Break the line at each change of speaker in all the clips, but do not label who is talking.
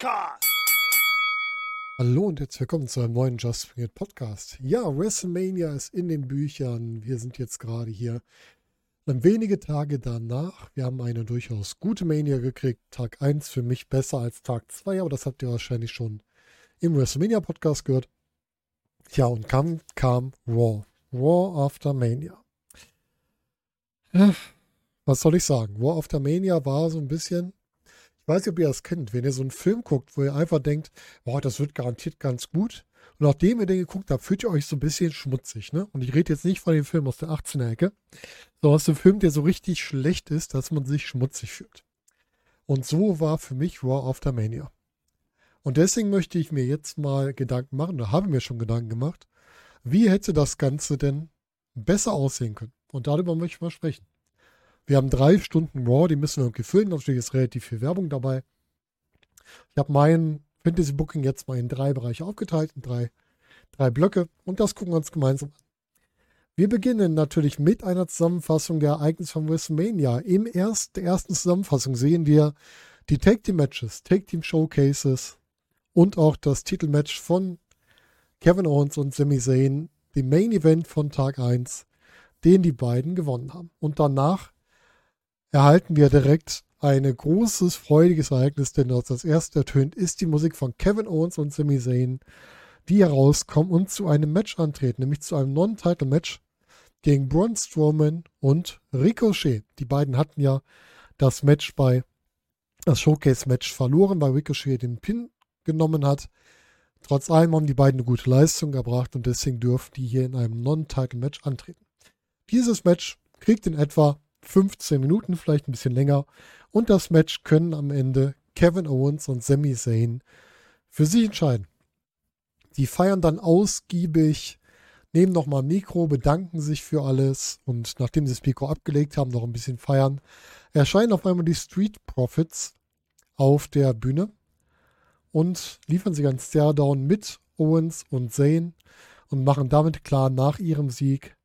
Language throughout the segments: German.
Podcast.
Hallo und herzlich willkommen zu einem neuen Just Bring It Podcast. Ja, WrestleMania ist in den Büchern. Wir sind jetzt gerade hier dann wenige Tage danach. Wir haben eine durchaus gute Mania gekriegt. Tag 1 für mich besser als Tag 2, aber das habt ihr wahrscheinlich schon im WrestleMania Podcast gehört. Ja, und kam, kam Raw. Raw After Mania. Was soll ich sagen? War of the Mania war so ein bisschen, weiß nicht, ob ihr das kennt, wenn ihr so einen Film guckt, wo ihr einfach denkt, boah, das wird garantiert ganz gut. Und nachdem ihr den geguckt habt, fühlt ihr euch so ein bisschen schmutzig, ne? Und ich rede jetzt nicht von dem Film aus der 18er-Ecke, sondern aus dem Film, der so richtig schlecht ist, dass man sich schmutzig fühlt. Und so war für mich Raw of the Mania. Und deswegen möchte ich mir jetzt mal Gedanken machen, oder habe mir schon Gedanken gemacht, wie hätte das Ganze denn besser aussehen können? Und darüber möchte ich mal sprechen. Wir haben drei Stunden Raw, die müssen wir irgendwie füllen. Natürlich ist relativ viel Werbung dabei. Ich habe mein Fantasy Booking jetzt mal in drei Bereiche aufgeteilt, in drei, drei Blöcke. Und das gucken wir uns gemeinsam an. Wir beginnen natürlich mit einer Zusammenfassung der Ereignisse von WrestleMania. Im erst, der ersten Zusammenfassung sehen wir die Tag Team Matches, Tag Team Showcases und auch das Titelmatch von Kevin Owens und Sami Zayn, dem Main Event von Tag 1 den die beiden gewonnen haben. Und danach erhalten wir direkt ein großes, freudiges Ereignis, denn das, erste ertönt ist die Musik von Kevin Owens und Sami Zayn, die herauskommen und zu einem Match antreten, nämlich zu einem Non-Title-Match gegen Braun Strowman und Ricochet. Die beiden hatten ja das Match bei, das Showcase-Match verloren, weil Ricochet den Pin genommen hat. Trotz allem haben die beiden eine gute Leistung erbracht und deswegen dürfen die hier in einem Non-Title-Match antreten. Dieses Match kriegt in etwa 15 Minuten, vielleicht ein bisschen länger. Und das Match können am Ende Kevin Owens und Sami Zayn für sich entscheiden. Die feiern dann ausgiebig, nehmen nochmal Mikro, bedanken sich für alles und nachdem sie das Mikro abgelegt haben, noch ein bisschen feiern, erscheinen auf einmal die Street Profits auf der Bühne und liefern sie ganz Stairdown mit Owens und Zayn und machen damit klar, nach ihrem Sieg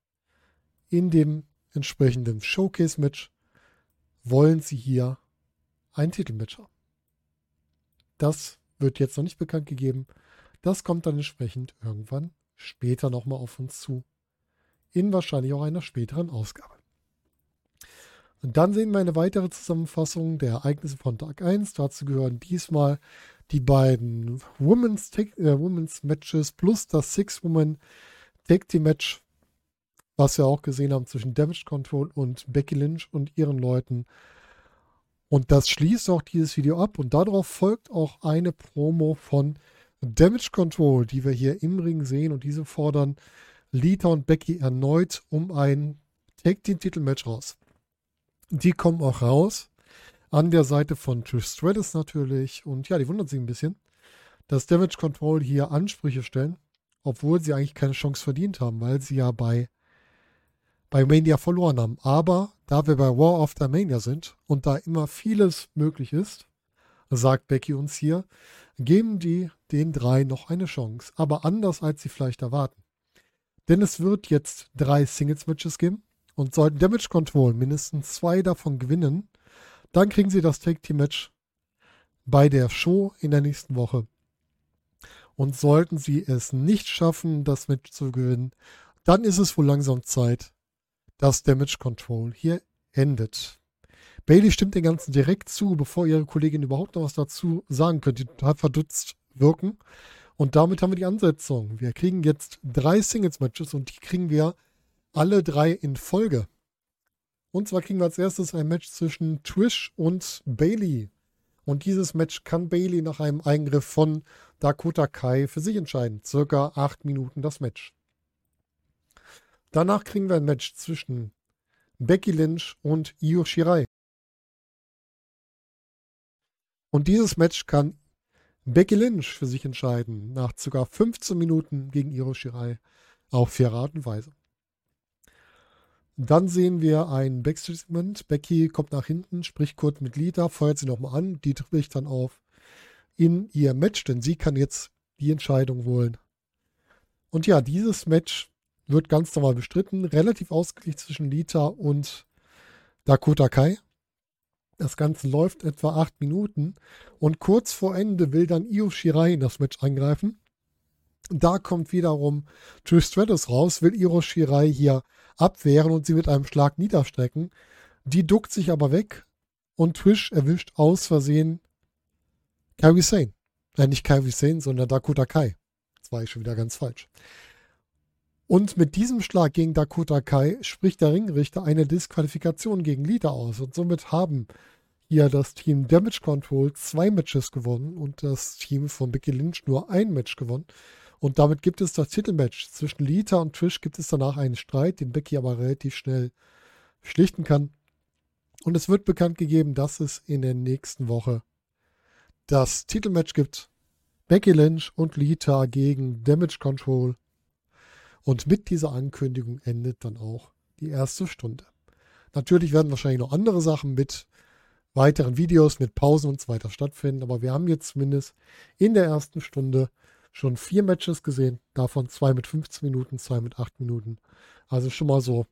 in dem entsprechenden Showcase-Match wollen sie hier ein Titelmatch haben. Das wird jetzt noch nicht bekannt gegeben. Das kommt dann entsprechend irgendwann später nochmal auf uns zu. In wahrscheinlich auch einer späteren Ausgabe. Und dann sehen wir eine weitere Zusammenfassung der Ereignisse von Tag 1. Dazu gehören diesmal die beiden Women's, äh, Women's Matches plus das Six-Woman Tag Team Match was wir auch gesehen haben zwischen Damage Control und Becky Lynch und ihren Leuten. Und das schließt auch dieses Video ab und darauf folgt auch eine Promo von Damage Control, die wir hier im Ring sehen und diese fordern Lita und Becky erneut um ein Tag Team Titelmatch raus. Die kommen auch raus an der Seite von Trish Stratus natürlich und ja, die wundern sich ein bisschen, dass Damage Control hier Ansprüche stellen, obwohl sie eigentlich keine Chance verdient haben, weil sie ja bei bei Mania verloren haben. Aber da wir bei War of the Mania sind und da immer vieles möglich ist, sagt Becky uns hier, geben die den drei noch eine Chance. Aber anders als sie vielleicht erwarten. Denn es wird jetzt drei Singles-Matches geben und sollten Damage Control mindestens zwei davon gewinnen, dann kriegen sie das Tag Team Match bei der Show in der nächsten Woche. Und sollten sie es nicht schaffen, das Match zu gewinnen, dann ist es wohl langsam Zeit, dass Damage Control hier endet. Bailey stimmt den Ganzen direkt zu, bevor ihre Kollegin überhaupt noch was dazu sagen könnte. Total verdutzt wirken. Und damit haben wir die Ansetzung. Wir kriegen jetzt drei Singles-Matches und die kriegen wir alle drei in Folge. Und zwar kriegen wir als erstes ein Match zwischen Trish und Bailey. Und dieses Match kann Bailey nach einem Eingriff von Dakota Kai für sich entscheiden. Circa acht Minuten das Match. Danach kriegen wir ein Match zwischen Becky Lynch und Io Shirai. Und dieses Match kann Becky Lynch für sich entscheiden, nach ca. 15 Minuten gegen Io Shirai auf faire Art und Weise. Dann sehen wir ein Backstage-Segment. Becky kommt nach hinten, spricht kurz mit Lita, feuert sie nochmal an. Die bricht dann auf in ihr Match, denn sie kann jetzt die Entscheidung holen. Und ja, dieses Match wird ganz normal bestritten. Relativ ausgeglichen zwischen Lita und Dakota Kai. Das Ganze läuft etwa acht Minuten und kurz vor Ende will dann Io Shirai in das Match eingreifen. Da kommt wiederum Trish Stratus raus, will Io Shirai hier abwehren und sie mit einem Schlag niederstrecken. Die duckt sich aber weg und Trish erwischt aus Versehen Kairi Sane. Nein, nicht Kairi Sane, sondern Dakota Kai. Das war ich schon wieder ganz falsch. Und mit diesem Schlag gegen Dakota Kai spricht der Ringrichter eine Disqualifikation gegen Lita aus. Und somit haben hier das Team Damage Control zwei Matches gewonnen und das Team von Becky Lynch nur ein Match gewonnen. Und damit gibt es das Titelmatch. Zwischen Lita und Trish gibt es danach einen Streit, den Becky aber relativ schnell schlichten kann. Und es wird bekannt gegeben, dass es in der nächsten Woche das Titelmatch gibt. Becky Lynch und Lita gegen Damage Control und mit dieser Ankündigung endet dann auch die erste Stunde. Natürlich werden wahrscheinlich noch andere Sachen mit weiteren Videos, mit Pausen und so weiter stattfinden, aber wir haben jetzt zumindest in der ersten Stunde schon vier Matches gesehen, davon zwei mit 15 Minuten, zwei mit 8 Minuten. Also schon mal so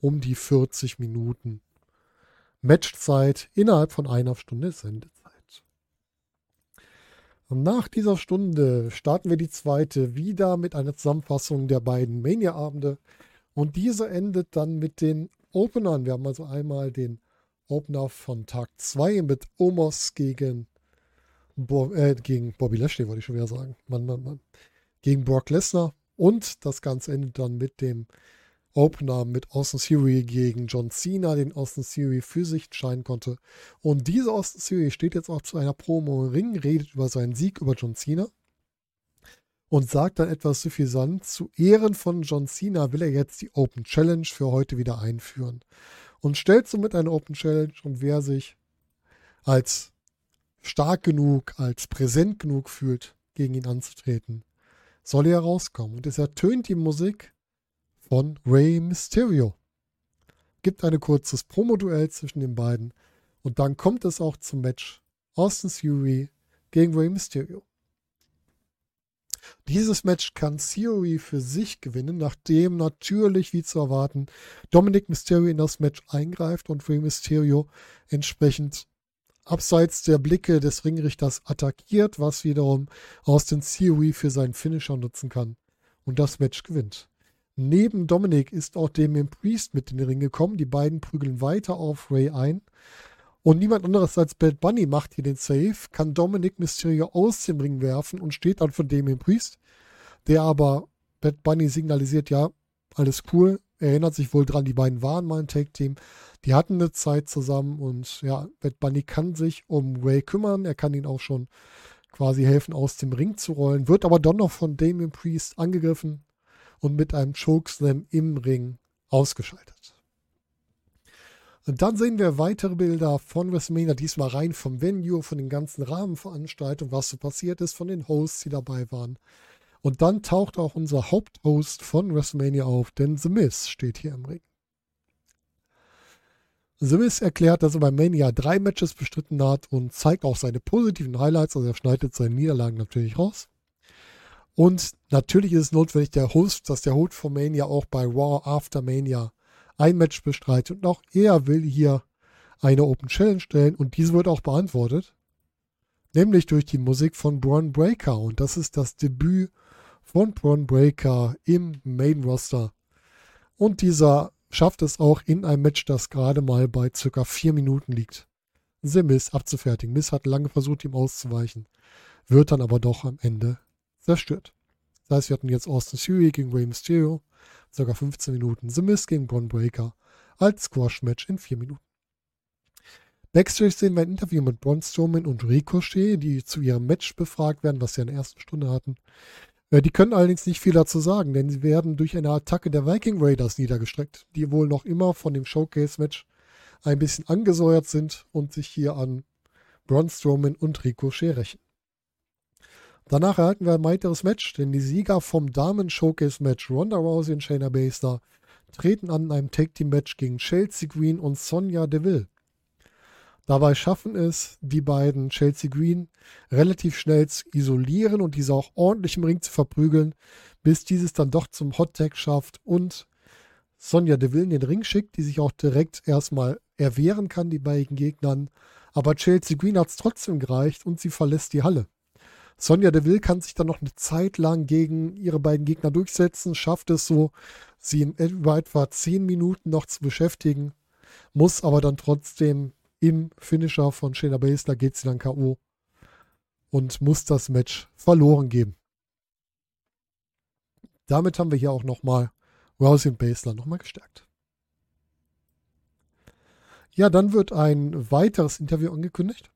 um die 40 Minuten Matchzeit innerhalb von einer Stunde Sendezeit. Nach dieser Stunde starten wir die zweite wieder mit einer Zusammenfassung der beiden Mania-Abende. Und diese endet dann mit den Openern. Wir haben also einmal den Opener von Tag 2 mit Omos gegen, Bo äh, gegen Bobby Lashley, wollte ich schon wieder sagen. Mann, Mann, Mann. Gegen Brock Lesnar. Und das Ganze endet dann mit dem Opener mit Austin Theory gegen John Cena, den Austin Theory für sich entscheiden konnte. Und dieser Austin Theory steht jetzt auch zu einer Promo im Ring, redet über seinen Sieg über John Cena und sagt dann etwas suffisant. Zu Ehren von John Cena will er jetzt die Open Challenge für heute wieder einführen. Und stellt somit eine Open Challenge und wer sich als stark genug, als präsent genug fühlt, gegen ihn anzutreten, soll er rauskommen. Und es ertönt die Musik von Rey Mysterio. Gibt ein kurzes Promo-Duell zwischen den beiden und dann kommt es auch zum Match Austin Theory gegen Rey Mysterio. Dieses Match kann Theory für sich gewinnen, nachdem natürlich, wie zu erwarten, Dominic Mysterio in das Match eingreift und Rey Mysterio entsprechend abseits der Blicke des Ringrichters attackiert, was wiederum Austin Theory für seinen Finisher nutzen kann und das Match gewinnt. Neben Dominik ist auch Damien Priest mit in den Ring gekommen. Die beiden prügeln weiter auf Ray ein. Und niemand anderes als Bad Bunny macht hier den Save, kann Dominic Mysterio aus dem Ring werfen und steht dann für Damien Priest, der aber Bad Bunny signalisiert, ja, alles cool, er erinnert sich wohl dran, die beiden waren mal ein Take-Team, die hatten eine Zeit zusammen und ja, Bad Bunny kann sich um Ray kümmern, er kann ihn auch schon quasi helfen, aus dem Ring zu rollen, wird aber dann noch von Damien Priest angegriffen, und mit einem Chokeslam im Ring ausgeschaltet. Und dann sehen wir weitere Bilder von WrestleMania, diesmal rein vom Venue, von den ganzen Rahmenveranstaltungen, was so passiert ist, von den Hosts, die dabei waren. Und dann taucht auch unser Haupthost von WrestleMania auf, denn The Miz steht hier im Ring. The Miz erklärt, dass er bei Mania drei Matches bestritten hat und zeigt auch seine positiven Highlights, also er schneidet seine Niederlagen natürlich raus. Und natürlich ist es notwendig, der Host, dass der Host von Mania auch bei Raw After Mania ein Match bestreitet. Und auch er will hier eine Open Challenge stellen und diese wird auch beantwortet. Nämlich durch die Musik von Braun Breaker. Und das ist das Debüt von Braun Breaker im Main Roster. Und dieser schafft es auch in einem Match, das gerade mal bei circa vier Minuten liegt. The Miss abzufertigen. Miss hat lange versucht, ihm auszuweichen, wird dann aber doch am Ende zerstört. Das heißt, wir hatten jetzt Austin Theory gegen Rey Mysterio, ca. 15 Minuten. The Miz gegen Braun Breaker als Squash-Match in 4 Minuten. Backstage sehen wir ein Interview mit Braun Strowman und Ricochet, die zu ihrem Match befragt werden, was sie in der ersten Stunde hatten. Äh, die können allerdings nicht viel dazu sagen, denn sie werden durch eine Attacke der Viking Raiders niedergestreckt, die wohl noch immer von dem Showcase-Match ein bisschen angesäuert sind und sich hier an Braun Strowman und Ricochet rächen. Danach erhalten wir ein weiteres Match, denn die Sieger vom Damen-Showcase-Match Ronda Rousey und Shayna Baszler treten an einem Tag-Team-Match gegen Chelsea Green und Sonja Deville. Dabei schaffen es die beiden Chelsea Green relativ schnell zu isolieren und diese auch ordentlich im Ring zu verprügeln, bis dieses dann doch zum Hot Tag schafft und Sonja Deville in den Ring schickt, die sich auch direkt erstmal erwehren kann, die beiden Gegnern. Aber Chelsea Green hat es trotzdem gereicht und sie verlässt die Halle. Sonja Deville kann sich dann noch eine Zeit lang gegen ihre beiden Gegner durchsetzen, schafft es so, sie in etwa zehn Minuten noch zu beschäftigen, muss aber dann trotzdem im Finisher von Shayna Baszler geht sie dann K.O. und muss das Match verloren geben. Damit haben wir hier auch nochmal Rousey und Baszler nochmal gestärkt. Ja, dann wird ein weiteres Interview angekündigt.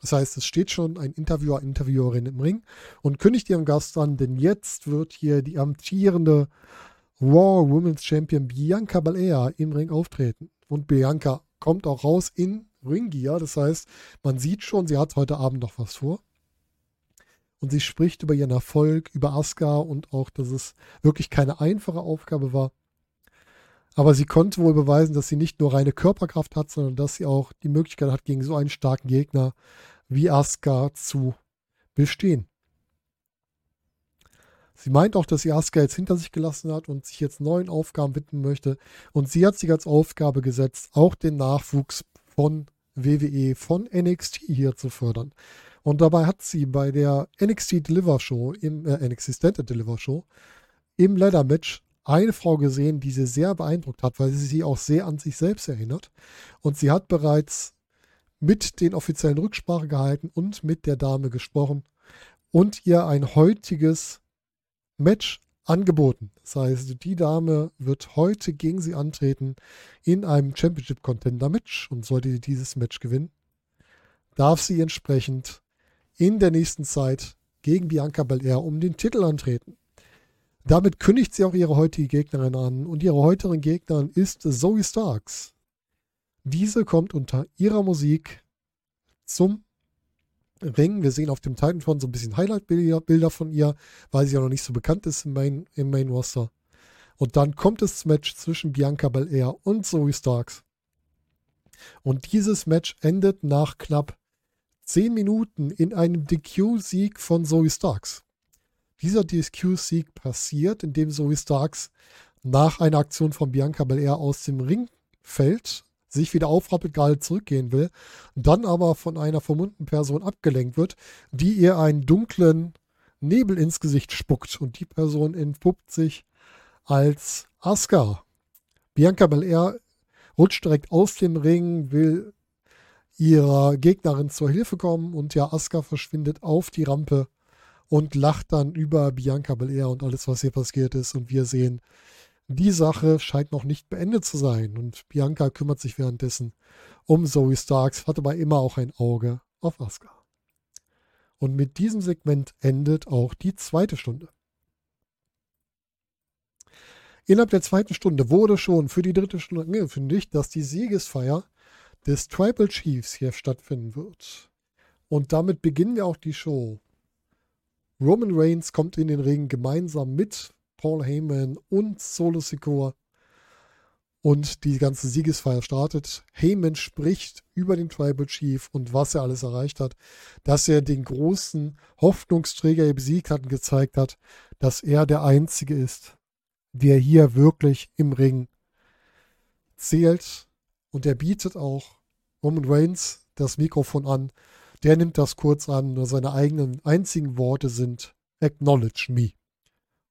Das heißt, es steht schon ein Interviewer, Interviewerin im Ring und kündigt ihren Gast an, denn jetzt wird hier die amtierende Raw Women's Champion Bianca Belair im Ring auftreten. Und Bianca kommt auch raus in Ringgear. Das heißt, man sieht schon, sie hat heute Abend noch was vor. Und sie spricht über ihren Erfolg, über Asuka und auch, dass es wirklich keine einfache Aufgabe war. Aber sie konnte wohl beweisen, dass sie nicht nur reine Körperkraft hat, sondern dass sie auch die Möglichkeit hat, gegen so einen starken Gegner wie Asuka zu bestehen. Sie meint auch, dass sie Asuka jetzt hinter sich gelassen hat und sich jetzt neuen Aufgaben widmen möchte. Und sie hat sich als Aufgabe gesetzt, auch den Nachwuchs von WWE, von NXT hier zu fördern. Und dabei hat sie bei der NXT Deliver Show, im äh, NXT Standard Deliver Show, im Leather Match eine Frau gesehen, die sie sehr beeindruckt hat, weil sie sie auch sehr an sich selbst erinnert. Und sie hat bereits mit den offiziellen Rücksprache gehalten und mit der Dame gesprochen und ihr ein heutiges Match angeboten. Das heißt, die Dame wird heute gegen sie antreten in einem Championship Contender Match und sollte sie dieses Match gewinnen, darf sie entsprechend in der nächsten Zeit gegen Bianca Belair um den Titel antreten. Damit kündigt sie auch ihre heutige Gegnerin an und ihre heutige Gegnerin ist Zoe Starks. Diese kommt unter ihrer Musik zum Ring. Wir sehen auf dem Titanfront so ein bisschen Highlight-Bilder von ihr, weil sie ja noch nicht so bekannt ist im Main, im Main Roster. Und dann kommt das Match zwischen Bianca Belair und Zoe Starks. Und dieses Match endet nach knapp 10 Minuten in einem DQ-Sieg von Zoe Starks. Dieser DSQ-Sieg passiert, indem Zoe Starks nach einer Aktion von Bianca Belair aus dem Ring fällt, sich wieder aufrappelt, gerade zurückgehen will, dann aber von einer vermummten Person abgelenkt wird, die ihr einen dunklen Nebel ins Gesicht spuckt und die Person entpuppt sich als Asuka. Bianca Belair rutscht direkt aus dem Ring, will ihrer Gegnerin zur Hilfe kommen und ja, Asuka verschwindet auf die Rampe und lacht dann über Bianca Belair und alles, was hier passiert ist. Und wir sehen, die Sache scheint noch nicht beendet zu sein. Und Bianca kümmert sich währenddessen um Zoe Starks, hat aber immer auch ein Auge auf Asuka. Und mit diesem Segment endet auch die zweite Stunde. Innerhalb der zweiten Stunde wurde schon für die dritte Stunde angekündigt, dass die Siegesfeier des Tribal Chiefs hier stattfinden wird. Und damit beginnen wir auch die Show Roman Reigns kommt in den Ring gemeinsam mit Paul Heyman und Solo Sikoa. Und die ganze Siegesfeier startet. Heyman spricht über den Tribal Chief und was er alles erreicht hat. Dass er den großen Hoffnungsträger besiegt hat und gezeigt hat, dass er der Einzige ist, der hier wirklich im Ring zählt. Und er bietet auch Roman Reigns das Mikrofon an, der nimmt das kurz an, nur seine eigenen einzigen Worte sind Acknowledge me.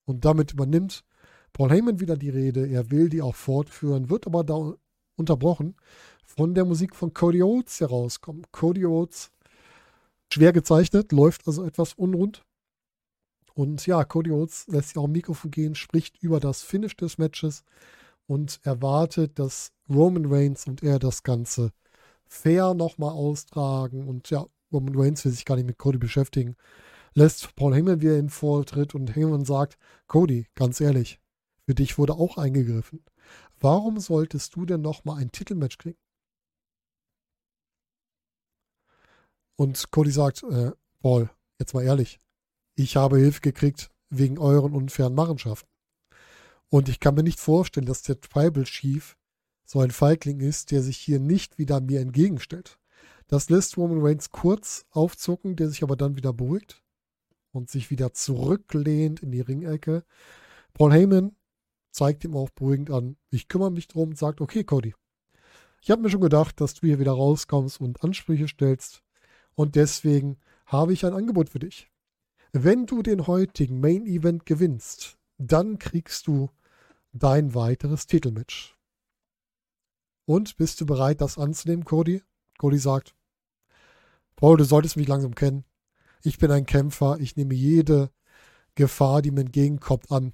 Und damit übernimmt Paul Heyman wieder die Rede. Er will die auch fortführen, wird aber da unterbrochen von der Musik von Cody Oates herauskommen. Cody Oates, schwer gezeichnet, läuft also etwas unrund. Und ja, Cody Oates lässt sich auch im Mikrofon gehen, spricht über das Finish des Matches und erwartet, dass Roman Reigns und er das Ganze fair nochmal austragen. Und ja, Roman Reigns will sich gar nicht mit Cody beschäftigen, lässt Paul Heyman wieder in Vortritt und Heyman sagt, Cody, ganz ehrlich, für dich wurde auch eingegriffen. Warum solltest du denn nochmal ein Titelmatch kriegen? Und Cody sagt, äh, Paul, jetzt mal ehrlich, ich habe Hilfe gekriegt wegen euren unfairen Machenschaften. Und ich kann mir nicht vorstellen, dass der Tribal Chief so ein Feigling ist, der sich hier nicht wieder mir entgegenstellt. Das lässt Roman Reigns kurz aufzucken, der sich aber dann wieder beruhigt und sich wieder zurücklehnt in die Ringecke. Paul Heyman zeigt ihm auch beruhigend an, ich kümmere mich drum und sagt, okay, Cody, Ich habe mir schon gedacht, dass du hier wieder rauskommst und Ansprüche stellst. Und deswegen habe ich ein Angebot für dich. Wenn du den heutigen Main Event gewinnst, dann kriegst du dein weiteres Titelmatch. Und bist du bereit, das anzunehmen, Cody? Cody sagt, Paul, du solltest mich langsam kennen. Ich bin ein Kämpfer, ich nehme jede Gefahr, die mir entgegenkommt, an,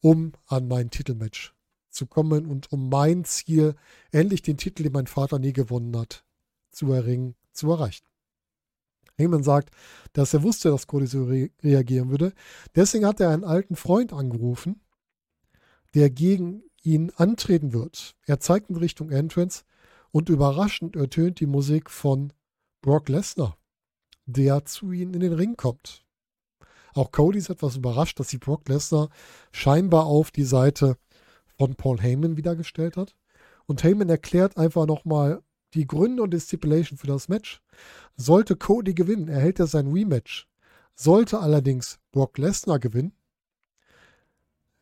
um an mein Titelmatch zu kommen und um mein Ziel, endlich den Titel, den mein Vater nie gewonnen hat, zu erringen, zu erreichen. Heyman sagt, dass er wusste, dass Cody so re reagieren würde. Deswegen hat er einen alten Freund angerufen, der gegen ihn antreten wird. Er zeigt in Richtung Entrance und überraschend ertönt die Musik von Brock Lesnar, der zu ihnen in den Ring kommt. Auch Cody ist etwas überrascht, dass sie Brock Lesnar scheinbar auf die Seite von Paul Heyman wiedergestellt hat. Und Heyman erklärt einfach nochmal die Gründe und die Stipulation für das Match. Sollte Cody gewinnen, erhält er sein Rematch. Sollte allerdings Brock Lesnar gewinnen,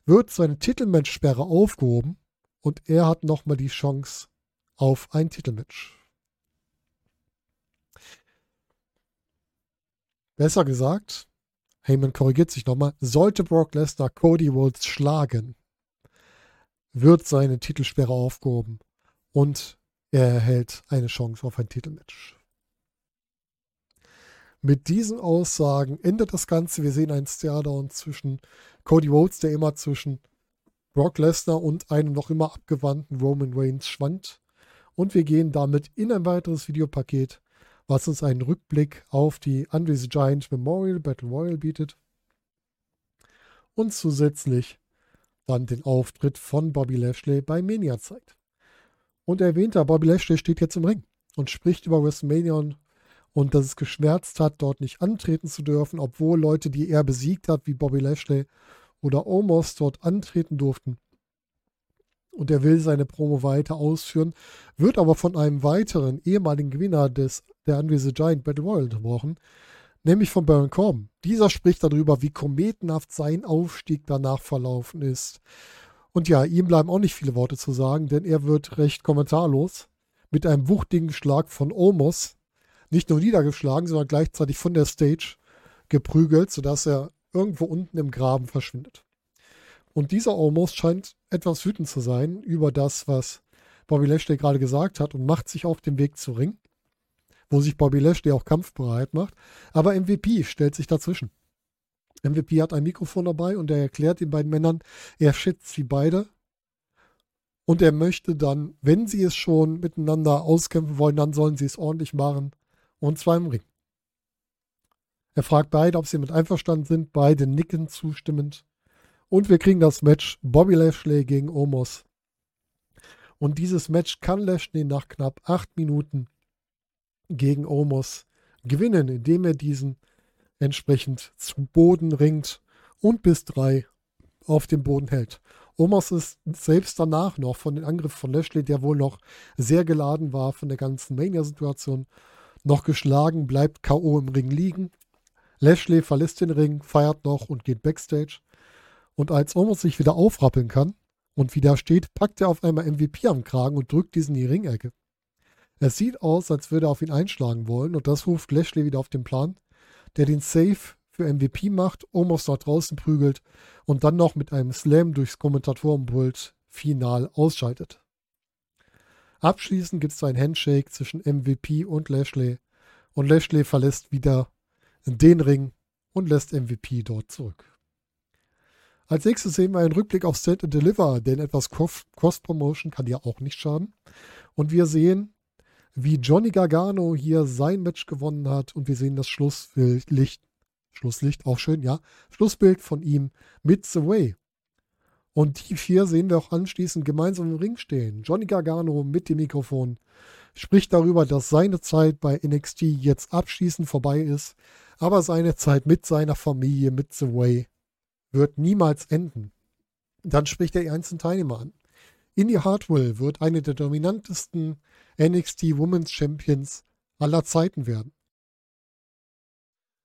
wird seine Titelmatch-Sperre aufgehoben und er hat nochmal die Chance auf ein Titelmatch. Besser gesagt, Heyman korrigiert sich nochmal, sollte Brock Lesnar Cody Rhodes schlagen, wird seine Titelsperre aufgehoben und er erhält eine Chance auf ein Titelmatch. Mit diesen Aussagen endet das Ganze. Wir sehen einen Stairdown zwischen Cody Rhodes, der immer zwischen Brock Lesnar und einem noch immer abgewandten Roman Reigns schwankt. Und wir gehen damit in ein weiteres Videopaket, was uns einen Rückblick auf die Andre the Giant Memorial Battle Royal bietet. Und zusätzlich dann den Auftritt von Bobby Lashley bei Mania zeigt. Und erwähnter Bobby Lashley steht jetzt im Ring und spricht über WrestleMania und dass es geschmerzt hat, dort nicht antreten zu dürfen, obwohl Leute, die er besiegt hat, wie Bobby Lashley oder Omos dort antreten durften. Und er will seine Promo weiter ausführen, wird aber von einem weiteren ehemaligen Gewinner des der Andre the Giant Battle Royal unterbrochen, nämlich von Baron Corbin. Dieser spricht darüber, wie kometenhaft sein Aufstieg danach verlaufen ist. Und ja, ihm bleiben auch nicht viele Worte zu sagen, denn er wird recht kommentarlos mit einem wuchtigen Schlag von Omos nicht nur niedergeschlagen, sondern gleichzeitig von der Stage geprügelt, sodass er irgendwo unten im Graben verschwindet. Und dieser Omos scheint etwas wütend zu sein über das, was Bobby Lashley gerade gesagt hat und macht sich auf den Weg zu Ring wo sich Bobby Lashley auch kampfbereit macht. Aber MVP stellt sich dazwischen. MVP hat ein Mikrofon dabei und er erklärt den beiden Männern, er schätzt sie beide. Und er möchte dann, wenn sie es schon miteinander auskämpfen wollen, dann sollen sie es ordentlich machen. Und zwar im Ring. Er fragt beide, ob sie mit einverstanden sind. Beide nicken zustimmend. Und wir kriegen das Match Bobby Lashley gegen Omos. Und dieses Match kann Lashley nach knapp acht Minuten gegen Omos gewinnen, indem er diesen entsprechend zu Boden ringt und bis drei auf dem Boden hält. Omos ist selbst danach noch von den Angriffen von Lashley, der wohl noch sehr geladen war von der ganzen Mania-Situation, noch geschlagen, bleibt K.O. im Ring liegen. Lashley verlässt den Ring, feiert noch und geht backstage. Und als Omos sich wieder aufrappeln kann und wieder steht, packt er auf einmal MVP am Kragen und drückt diesen in die Ringecke. Es sieht aus, als würde er auf ihn einschlagen wollen und das ruft Lashley wieder auf den Plan, der den Save für MVP macht, Omos nach draußen prügelt und dann noch mit einem Slam durchs Kommentatorenpult final ausschaltet. Abschließend gibt es ein Handshake zwischen MVP und Lashley und Lashley verlässt wieder den Ring und lässt MVP dort zurück. Als nächstes sehen wir einen Rückblick auf Stand and Deliver, denn etwas Cross-Promotion kann ja auch nicht schaden. Und wir sehen wie Johnny Gargano hier sein Match gewonnen hat und wir sehen das Schlusslicht, Schlusslicht auch schön, ja, Schlussbild von ihm mit The Way. Und die vier sehen wir auch anschließend gemeinsam im Ring stehen. Johnny Gargano mit dem Mikrofon spricht darüber, dass seine Zeit bei NXT jetzt abschließend vorbei ist, aber seine Zeit mit seiner Familie, mit The Way, wird niemals enden. Dann spricht er die einzelnen Teilnehmer an. Indy Hartwell wird eine der dominantesten NXT Women's Champions aller Zeiten werden.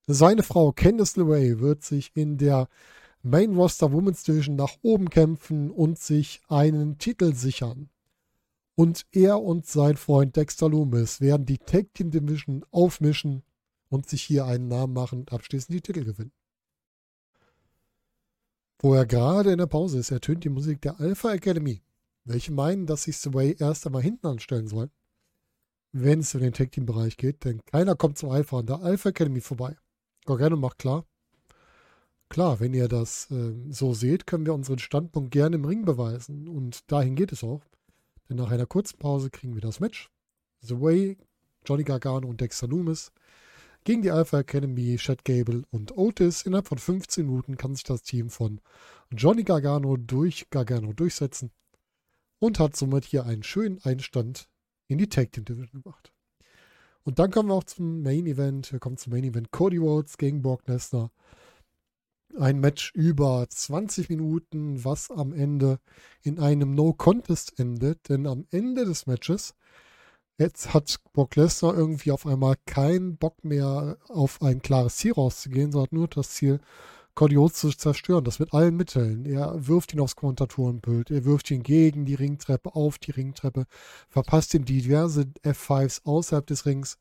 Seine Frau Candice LeRae wird sich in der Main Roster Women's Division nach oben kämpfen und sich einen Titel sichern. Und er und sein Freund Dexter Loomis werden die Tag Team Division aufmischen und sich hier einen Namen machen und abschließend die Titel gewinnen. Wo er gerade in der Pause ist, ertönt die Musik der Alpha Academy, welche meinen, dass sich Sway erst einmal hinten anstellen soll, wenn es in den Tag Team Bereich geht, denn keiner kommt zum Alpha an der Alpha Academy vorbei. Gargano macht klar, klar, wenn ihr das äh, so seht, können wir unseren Standpunkt gerne im Ring beweisen und dahin geht es auch. Denn nach einer kurzen Pause kriegen wir das Match. The Way, Johnny Gargano und Dexter Loomis gegen die Alpha Academy, Chad Gable und Otis. Innerhalb von 15 Minuten kann sich das Team von Johnny Gargano durch Gargano durchsetzen und hat somit hier einen schönen Einstand in die Tag Team Division gebracht. Und dann kommen wir auch zum Main Event. Wir kommen zum Main Event Cody Rhodes gegen Brock Lesnar. Ein Match über 20 Minuten, was am Ende in einem No-Contest endet. Denn am Ende des Matches Jetzt hat Brock Lesnar irgendwie auf einmal keinen Bock mehr auf ein klares Ziel rauszugehen, sondern nur das Ziel, Cody Rhodes zu zerstören. Das mit allen Mitteln. Er wirft ihn aufs Kommentatorenbild, er wirft ihn gegen die Ringtreppe, auf die Ringtreppe, verpasst ihm diverse F5s außerhalb des Rings.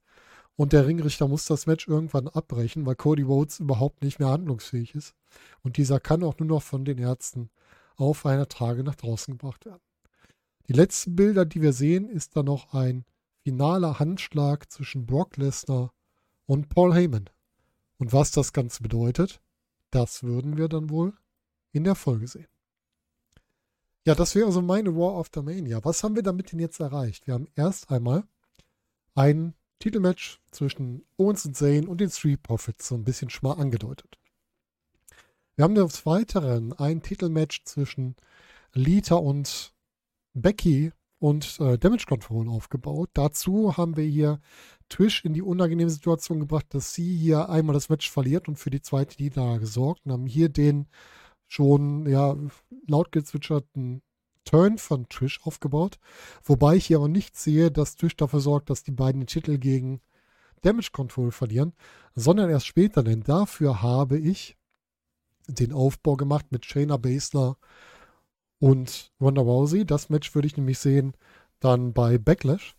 Und der Ringrichter muss das Match irgendwann abbrechen, weil Cody Rhodes überhaupt nicht mehr handlungsfähig ist. Und dieser kann auch nur noch von den Ärzten auf einer Trage nach draußen gebracht werden. Die letzten Bilder, die wir sehen, ist dann noch ein finaler Handschlag zwischen Brock Lesnar und Paul Heyman. Und was das Ganze bedeutet, das würden wir dann wohl in der Folge sehen. Ja, das wäre so meine War of the Mania. Was haben wir damit denn jetzt erreicht? Wir haben erst einmal ein Titelmatch zwischen Owens und Zane und den Street Profits so ein bisschen schon mal angedeutet. Wir haben des Weiteren ein Titelmatch zwischen Lita und Becky und äh, Damage Control aufgebaut. Dazu haben wir hier Trish in die unangenehme Situation gebracht, dass sie hier einmal das Match verliert und für die zweite Niederlage gesorgt und haben hier den schon ja laut gezwitscherten Turn von Trish aufgebaut. Wobei ich hier aber nicht sehe, dass Trish dafür sorgt, dass die beiden den Titel gegen Damage Control verlieren, sondern erst später, denn dafür habe ich den Aufbau gemacht mit Shayna Baszler und Ronda Rousey. Das Match würde ich nämlich sehen dann bei Backlash.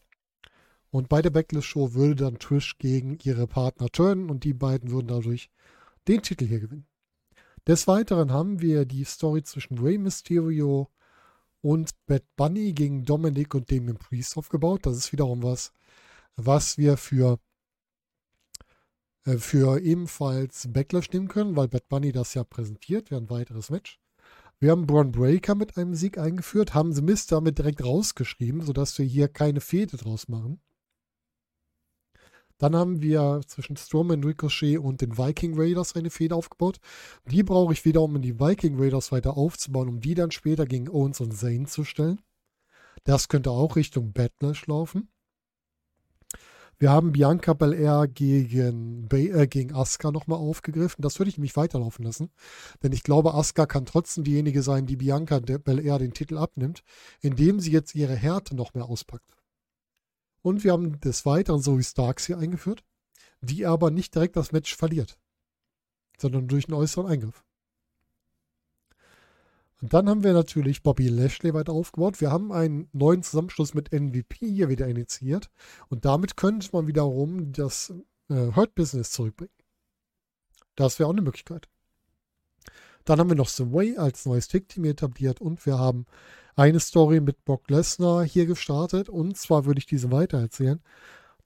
Und bei der Backlash-Show würde dann Trish gegen ihre Partner turnen und die beiden würden dadurch den Titel hier gewinnen. Des Weiteren haben wir die Story zwischen Rey Mysterio und Bad Bunny gegen Dominic und Damien Priest aufgebaut. Das ist wiederum was, was wir für, äh, für ebenfalls Backlash nehmen können, weil Bad Bunny das ja präsentiert, wäre ein weiteres Match. Wir haben Braun Breaker mit einem Sieg eingeführt, haben The Mist damit direkt rausgeschrieben, sodass wir hier keine Fehde draus machen. Dann haben wir zwischen Strowman, Ricochet und den Viking Raiders eine Fehde aufgebaut. Die brauche ich wieder, um die Viking Raiders weiter aufzubauen, um die dann später gegen Owens und Zane zu stellen. Das könnte auch Richtung Backlash laufen. Wir haben Bianca Belair gegen, äh, gegen Asuka nochmal aufgegriffen. Das würde ich mich weiterlaufen lassen. Denn ich glaube, Asuka kann trotzdem diejenige sein, die Bianca Belair den Titel abnimmt, indem sie jetzt ihre Härte noch mehr auspackt. Und wir haben des Weiteren Zoe Starks hier eingeführt, die aber nicht direkt das Match verliert, sondern durch einen äußeren Eingriff. Und dann haben wir natürlich Bobby Lashley weiter aufgebaut. Wir haben einen neuen Zusammenschluss mit MVP hier wieder initiiert. Und damit könnte man wiederum das äh, Hurt Business zurückbringen. Das wäre auch eine Möglichkeit. Dann haben wir noch The Way als neues Tick-Team etabliert und wir haben eine Story mit Brock Lesnar hier gestartet. Und zwar würde ich diese weitererzählen,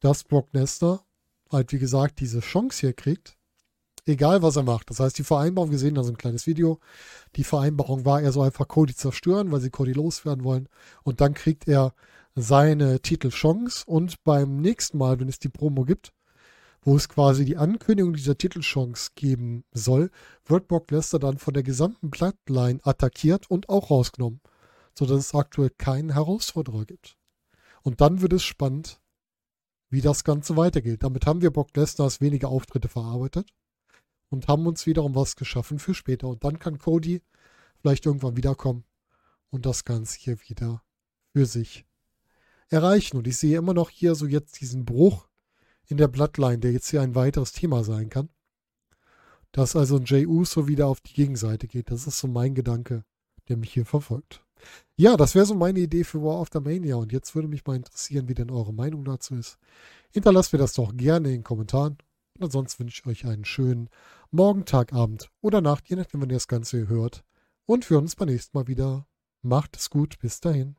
dass Brock Lesnar halt wie gesagt diese Chance hier kriegt, egal was er macht. Das heißt, die Vereinbarung, wir sehen da so ein kleines Video, die Vereinbarung war, er soll einfach Cody zerstören, weil sie Cody loswerden wollen. Und dann kriegt er seine Titelchance und beim nächsten Mal, wenn es die Promo gibt, wo es quasi die Ankündigung dieser Titelchance geben soll, wird Brock Lesnar dann von der gesamten Bloodline attackiert und auch rausgenommen, sodass es aktuell keinen Herausforderer gibt. Und dann wird es spannend, wie das Ganze weitergeht. Damit haben wir Brock Lesnars wenige Auftritte verarbeitet und haben uns wiederum was geschaffen für später. Und dann kann Cody vielleicht irgendwann wiederkommen und das Ganze hier wieder für sich erreichen. Und ich sehe immer noch hier so jetzt diesen Bruch in der Bloodline, der jetzt hier ein weiteres Thema sein kann. Dass also ein Jey Uso wieder auf die Gegenseite geht. Das ist so mein Gedanke, der mich hier verfolgt. Ja, das wäre so meine Idee für War of the Mania. Und jetzt würde mich mal interessieren, wie denn eure Meinung dazu ist. Hinterlasst mir das doch gerne in den Kommentaren. Und ansonsten wünsche ich euch einen schönen Morgen, Tag, Abend oder Nacht, je nachdem, wenn ihr das Ganze hört. Und wir hören uns beim nächsten Mal wieder. Macht es gut. Bis dahin.